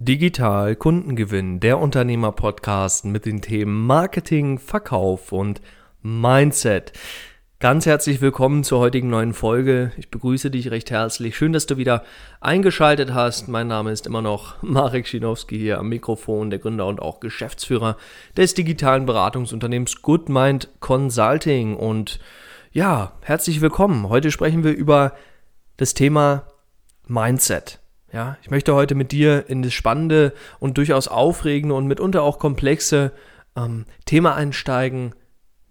Digital Kundengewinn, der Unternehmer-Podcast mit den Themen Marketing, Verkauf und Mindset. Ganz herzlich willkommen zur heutigen neuen Folge. Ich begrüße dich recht herzlich. Schön, dass du wieder eingeschaltet hast. Mein Name ist immer noch Marek Schinowski hier am Mikrofon, der Gründer und auch Geschäftsführer des digitalen Beratungsunternehmens GoodMind Consulting. Und ja, herzlich willkommen. Heute sprechen wir über das Thema Mindset. Ja, ich möchte heute mit dir in das spannende und durchaus aufregende und mitunter auch komplexe ähm, Thema einsteigen.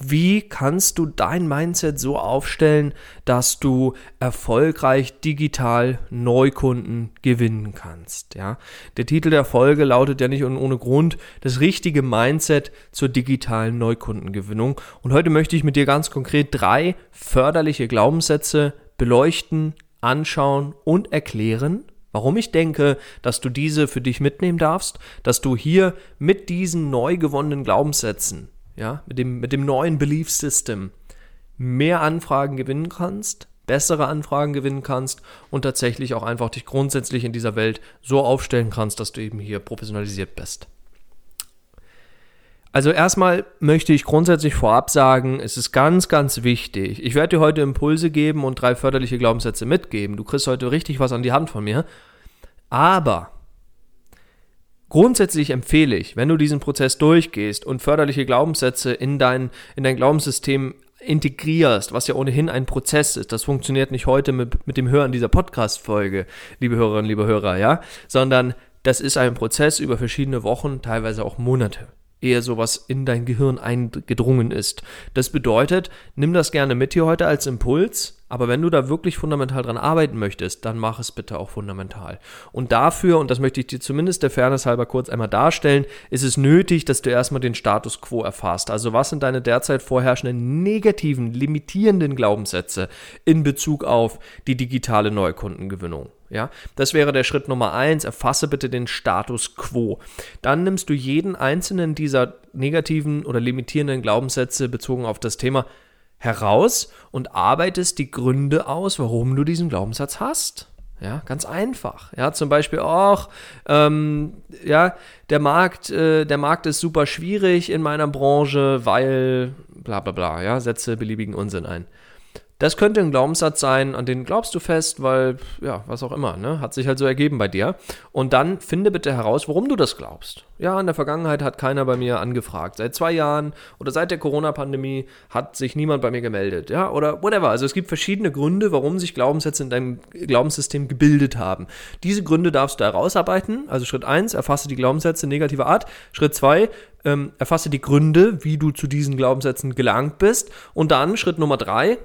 Wie kannst du dein Mindset so aufstellen, dass du erfolgreich digital Neukunden gewinnen kannst? Ja, der Titel der Folge lautet ja nicht ohne Grund das richtige Mindset zur digitalen Neukundengewinnung. Und heute möchte ich mit dir ganz konkret drei förderliche Glaubenssätze beleuchten, anschauen und erklären Warum ich denke, dass du diese für dich mitnehmen darfst, dass du hier mit diesen neu gewonnenen Glaubenssätzen, ja, mit dem, mit dem neuen Belief System mehr Anfragen gewinnen kannst, bessere Anfragen gewinnen kannst und tatsächlich auch einfach dich grundsätzlich in dieser Welt so aufstellen kannst, dass du eben hier professionalisiert bist. Also erstmal möchte ich grundsätzlich vorab sagen, es ist ganz, ganz wichtig. Ich werde dir heute Impulse geben und drei förderliche Glaubenssätze mitgeben. Du kriegst heute richtig was an die Hand von mir. Aber grundsätzlich empfehle ich, wenn du diesen Prozess durchgehst und förderliche Glaubenssätze in dein, in dein Glaubenssystem integrierst, was ja ohnehin ein Prozess ist. Das funktioniert nicht heute mit, mit dem Hören dieser Podcast-Folge, liebe Hörerinnen, liebe Hörer, ja, sondern das ist ein Prozess über verschiedene Wochen, teilweise auch Monate ehe sowas in dein Gehirn eingedrungen ist. Das bedeutet, nimm das gerne mit hier heute als Impuls, aber wenn du da wirklich fundamental dran arbeiten möchtest, dann mach es bitte auch fundamental. Und dafür, und das möchte ich dir zumindest der Fairness halber kurz einmal darstellen, ist es nötig, dass du erstmal den Status quo erfasst. Also was sind deine derzeit vorherrschenden negativen, limitierenden Glaubenssätze in Bezug auf die digitale Neukundengewinnung? Ja, das wäre der Schritt Nummer eins. Erfasse bitte den Status quo. Dann nimmst du jeden einzelnen dieser negativen oder limitierenden Glaubenssätze bezogen auf das Thema heraus und arbeitest die Gründe aus, warum du diesen Glaubenssatz hast. Ja, ganz einfach. Ja, zum Beispiel auch, ähm, ja, der Markt, äh, der Markt ist super schwierig in meiner Branche, weil bla bla bla, ja, setze beliebigen Unsinn ein. Das könnte ein Glaubenssatz sein, an den glaubst du fest, weil, ja, was auch immer, ne? Hat sich halt so ergeben bei dir. Und dann finde bitte heraus, warum du das glaubst. Ja, in der Vergangenheit hat keiner bei mir angefragt. Seit zwei Jahren oder seit der Corona-Pandemie hat sich niemand bei mir gemeldet. Ja, oder whatever. Also es gibt verschiedene Gründe, warum sich Glaubenssätze in deinem Glaubenssystem gebildet haben. Diese Gründe darfst du herausarbeiten. Also Schritt eins, erfasse die Glaubenssätze negativer Art. Schritt zwei, ähm, erfasse die Gründe, wie du zu diesen Glaubenssätzen gelangt bist. Und dann Schritt Nummer drei,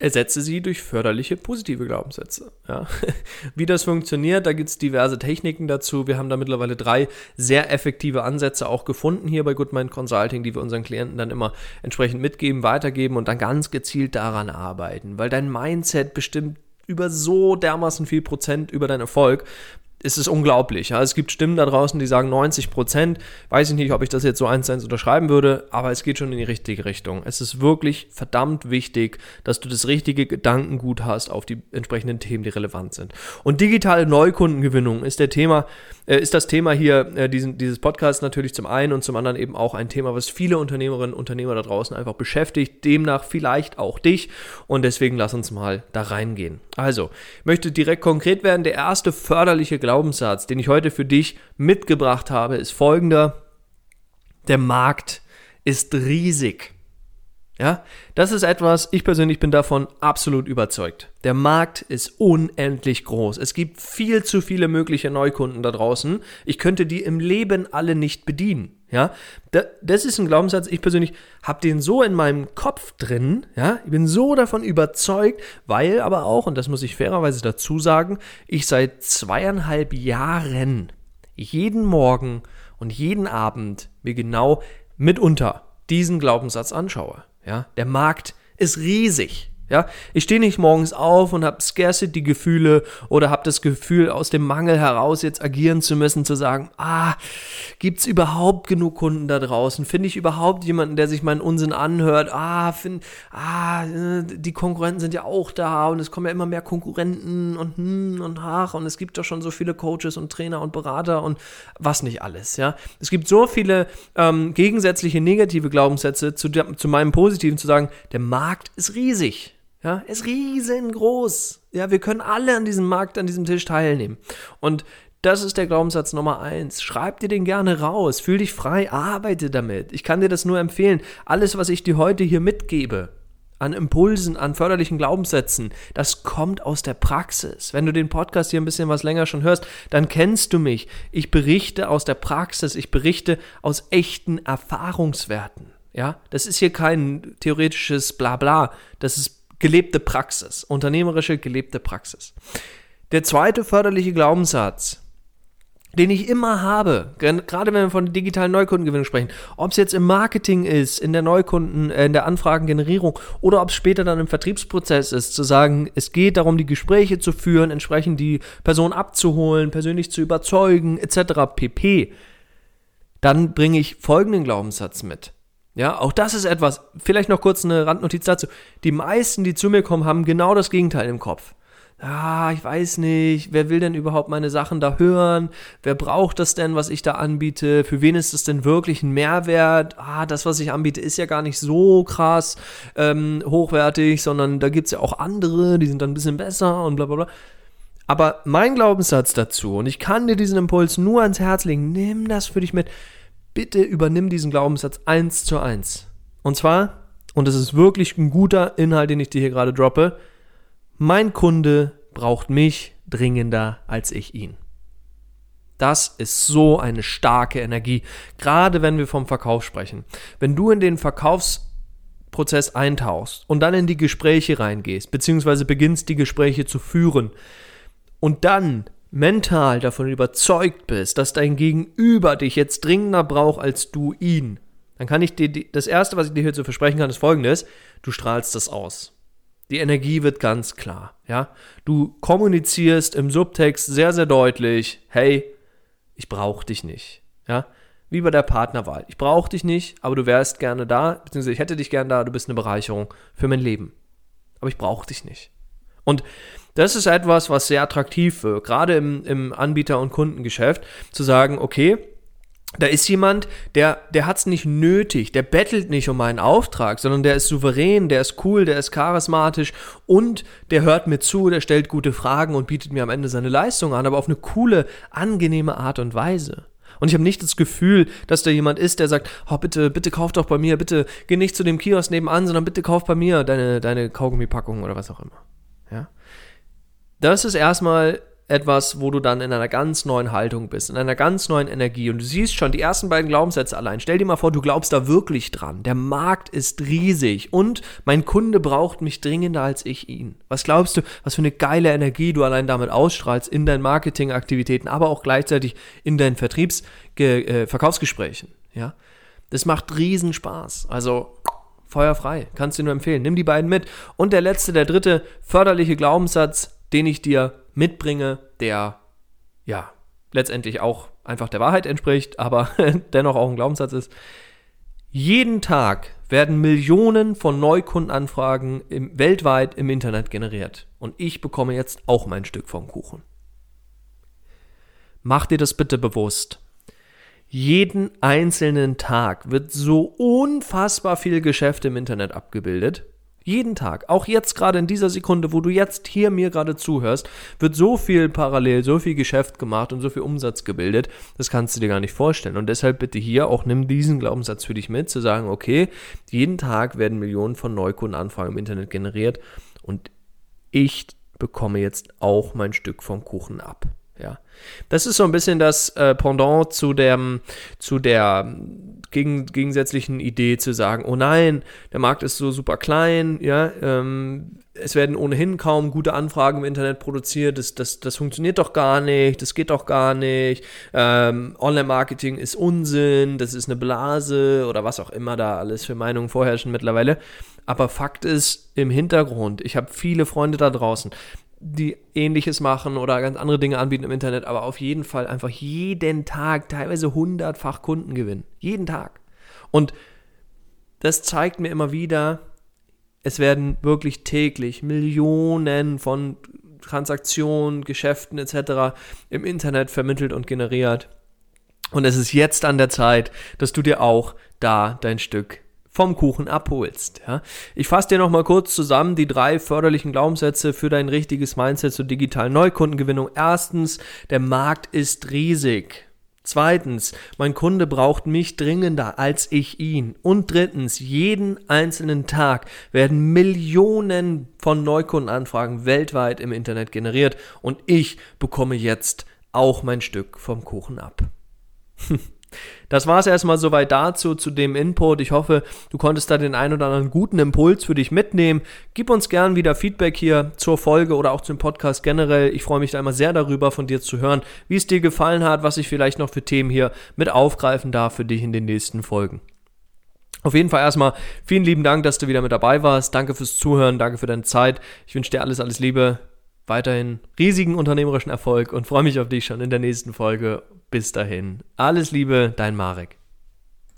ersetze sie durch förderliche positive Glaubenssätze. Ja. Wie das funktioniert, da gibt es diverse Techniken dazu. Wir haben da mittlerweile drei sehr effektive Ansätze auch gefunden hier bei Goodmind Consulting, die wir unseren Klienten dann immer entsprechend mitgeben, weitergeben und dann ganz gezielt daran arbeiten, weil dein Mindset bestimmt über so dermaßen viel Prozent über deinen Erfolg es ist unglaublich. Ja. Es gibt Stimmen da draußen, die sagen 90 Prozent. Weiß ich nicht, ob ich das jetzt so eins zu eins unterschreiben würde, aber es geht schon in die richtige Richtung. Es ist wirklich verdammt wichtig, dass du das richtige Gedankengut hast auf die entsprechenden Themen, die relevant sind. Und digitale Neukundengewinnung ist der Thema, ist das Thema hier äh, diesen, dieses Podcast natürlich zum einen und zum anderen eben auch ein Thema, was viele Unternehmerinnen und Unternehmer da draußen einfach beschäftigt, demnach vielleicht auch dich. Und deswegen lass uns mal da reingehen. Also, ich möchte direkt konkret werden. Der erste förderliche Glaubenssatz, den ich heute für dich mitgebracht habe, ist folgender. Der Markt ist riesig. Ja, das ist etwas, ich persönlich bin davon absolut überzeugt. Der Markt ist unendlich groß. Es gibt viel zu viele mögliche Neukunden da draußen. Ich könnte die im Leben alle nicht bedienen. Ja, das ist ein Glaubenssatz. Ich persönlich habe den so in meinem Kopf drin. Ja, ich bin so davon überzeugt, weil aber auch, und das muss ich fairerweise dazu sagen, ich seit zweieinhalb Jahren jeden Morgen und jeden Abend mir genau mitunter diesen Glaubenssatz anschaue. Ja, der Markt ist riesig. Ja, ich stehe nicht morgens auf und habe Scarcity-Gefühle oder habe das Gefühl, aus dem Mangel heraus jetzt agieren zu müssen, zu sagen, ah, gibt es überhaupt genug Kunden da draußen? Finde ich überhaupt jemanden, der sich meinen Unsinn anhört? Ah, find, ah, die Konkurrenten sind ja auch da und es kommen ja immer mehr Konkurrenten und hm und ach und es gibt doch schon so viele Coaches und Trainer und Berater und was nicht alles, ja. Es gibt so viele ähm, gegensätzliche negative Glaubenssätze zu, zu meinem positiven zu sagen, der Markt ist riesig. Ja, ist riesengroß. Ja, wir können alle an diesem Markt, an diesem Tisch teilnehmen. Und das ist der Glaubenssatz Nummer eins. Schreib dir den gerne raus. Fühl dich frei. Arbeite damit. Ich kann dir das nur empfehlen. Alles, was ich dir heute hier mitgebe, an Impulsen, an förderlichen Glaubenssätzen, das kommt aus der Praxis. Wenn du den Podcast hier ein bisschen was länger schon hörst, dann kennst du mich. Ich berichte aus der Praxis. Ich berichte aus echten Erfahrungswerten. Ja, das ist hier kein theoretisches Blabla. Das ist gelebte Praxis, unternehmerische gelebte Praxis. Der zweite förderliche Glaubenssatz, den ich immer habe, gerade wenn wir von digitalen Neukundengewinnung sprechen, ob es jetzt im Marketing ist, in der Neukunden, äh, in der Anfragengenerierung oder ob es später dann im Vertriebsprozess ist, zu sagen, es geht darum, die Gespräche zu führen, entsprechend die Person abzuholen, persönlich zu überzeugen, etc. pp. Dann bringe ich folgenden Glaubenssatz mit. Ja, auch das ist etwas, vielleicht noch kurz eine Randnotiz dazu. Die meisten, die zu mir kommen, haben genau das Gegenteil im Kopf. Ah, ich weiß nicht, wer will denn überhaupt meine Sachen da hören? Wer braucht das denn, was ich da anbiete? Für wen ist das denn wirklich ein Mehrwert? Ah, das, was ich anbiete, ist ja gar nicht so krass ähm, hochwertig, sondern da gibt es ja auch andere, die sind dann ein bisschen besser und bla bla bla. Aber mein Glaubenssatz dazu, und ich kann dir diesen Impuls nur ans Herz legen, nimm das für dich mit bitte übernimm diesen Glaubenssatz eins zu eins. Und zwar, und das ist wirklich ein guter Inhalt, den ich dir hier gerade droppe, mein Kunde braucht mich dringender als ich ihn. Das ist so eine starke Energie, gerade wenn wir vom Verkauf sprechen. Wenn du in den Verkaufsprozess eintauchst und dann in die Gespräche reingehst, beziehungsweise beginnst die Gespräche zu führen und dann mental davon überzeugt bist, dass dein Gegenüber dich jetzt dringender braucht als du ihn, dann kann ich dir, das erste, was ich dir hierzu versprechen kann, ist folgendes, du strahlst das aus. Die Energie wird ganz klar, ja. Du kommunizierst im Subtext sehr, sehr deutlich, hey, ich brauche dich nicht, ja. Wie bei der Partnerwahl. Ich brauche dich nicht, aber du wärst gerne da, beziehungsweise ich hätte dich gerne da, du bist eine Bereicherung für mein Leben. Aber ich brauche dich nicht. Und das ist etwas, was sehr attraktiv wird, gerade im, im Anbieter- und Kundengeschäft, zu sagen, okay, da ist jemand, der, der hat es nicht nötig, der bettelt nicht um einen Auftrag, sondern der ist souverän, der ist cool, der ist charismatisch und der hört mir zu, der stellt gute Fragen und bietet mir am Ende seine Leistung an, aber auf eine coole, angenehme Art und Weise. Und ich habe nicht das Gefühl, dass da jemand ist, der sagt, oh, bitte, bitte kauf doch bei mir, bitte geh nicht zu dem Kiosk nebenan, sondern bitte kauf bei mir deine, deine Kaugummipackung oder was auch immer. Das ist erstmal etwas, wo du dann in einer ganz neuen Haltung bist, in einer ganz neuen Energie. Und du siehst schon die ersten beiden Glaubenssätze allein. Stell dir mal vor, du glaubst da wirklich dran. Der Markt ist riesig und mein Kunde braucht mich dringender als ich ihn. Was glaubst du, was für eine geile Energie du allein damit ausstrahlst in deinen Marketingaktivitäten, aber auch gleichzeitig in deinen Vertriebs äh, Verkaufsgesprächen. Ja, das macht riesen Spaß. Also feuerfrei, kannst du nur empfehlen. Nimm die beiden mit. Und der letzte, der dritte förderliche Glaubenssatz den ich dir mitbringe, der ja letztendlich auch einfach der Wahrheit entspricht, aber dennoch auch ein Glaubenssatz ist. Jeden Tag werden Millionen von Neukundenanfragen im, weltweit im Internet generiert. Und ich bekomme jetzt auch mein Stück vom Kuchen. Mach dir das bitte bewusst. Jeden einzelnen Tag wird so unfassbar viel Geschäft im Internet abgebildet. Jeden Tag, auch jetzt gerade in dieser Sekunde, wo du jetzt hier mir gerade zuhörst, wird so viel parallel, so viel Geschäft gemacht und so viel Umsatz gebildet, das kannst du dir gar nicht vorstellen. Und deshalb bitte hier auch nimm diesen Glaubenssatz für dich mit, zu sagen, okay, jeden Tag werden Millionen von Neukundenanfragen im Internet generiert und ich bekomme jetzt auch mein Stück vom Kuchen ab. Ja, das ist so ein bisschen das äh, Pendant zu dem, zu der gegen, gegensätzlichen Idee zu sagen, oh nein, der Markt ist so super klein, ja, ähm, es werden ohnehin kaum gute Anfragen im Internet produziert, das, das, das funktioniert doch gar nicht, das geht doch gar nicht, ähm, Online-Marketing ist Unsinn, das ist eine Blase oder was auch immer da alles für Meinungen vorherrschen mittlerweile. Aber Fakt ist, im Hintergrund, ich habe viele Freunde da draußen, die ähnliches machen oder ganz andere Dinge anbieten im Internet, aber auf jeden Fall einfach jeden Tag teilweise hundertfach Kunden gewinnen. Jeden Tag. Und das zeigt mir immer wieder, es werden wirklich täglich Millionen von Transaktionen, Geschäften etc. im Internet vermittelt und generiert. Und es ist jetzt an der Zeit, dass du dir auch da dein Stück vom Kuchen abholst. Ja? Ich fasse dir nochmal kurz zusammen die drei förderlichen Glaubenssätze für dein richtiges Mindset zur digitalen Neukundengewinnung. Erstens, der Markt ist riesig. Zweitens, mein Kunde braucht mich dringender als ich ihn. Und drittens, jeden einzelnen Tag werden Millionen von Neukundenanfragen weltweit im Internet generiert und ich bekomme jetzt auch mein Stück vom Kuchen ab. Das war es erstmal soweit dazu, zu dem Input. Ich hoffe, du konntest da den ein oder anderen guten Impuls für dich mitnehmen. Gib uns gern wieder Feedback hier zur Folge oder auch zum Podcast generell. Ich freue mich da immer sehr darüber, von dir zu hören, wie es dir gefallen hat, was ich vielleicht noch für Themen hier mit aufgreifen darf für dich in den nächsten Folgen. Auf jeden Fall erstmal vielen lieben Dank, dass du wieder mit dabei warst. Danke fürs Zuhören, danke für deine Zeit. Ich wünsche dir alles, alles Liebe weiterhin riesigen unternehmerischen Erfolg und freue mich auf dich schon in der nächsten Folge. Bis dahin. Alles Liebe, dein Marek.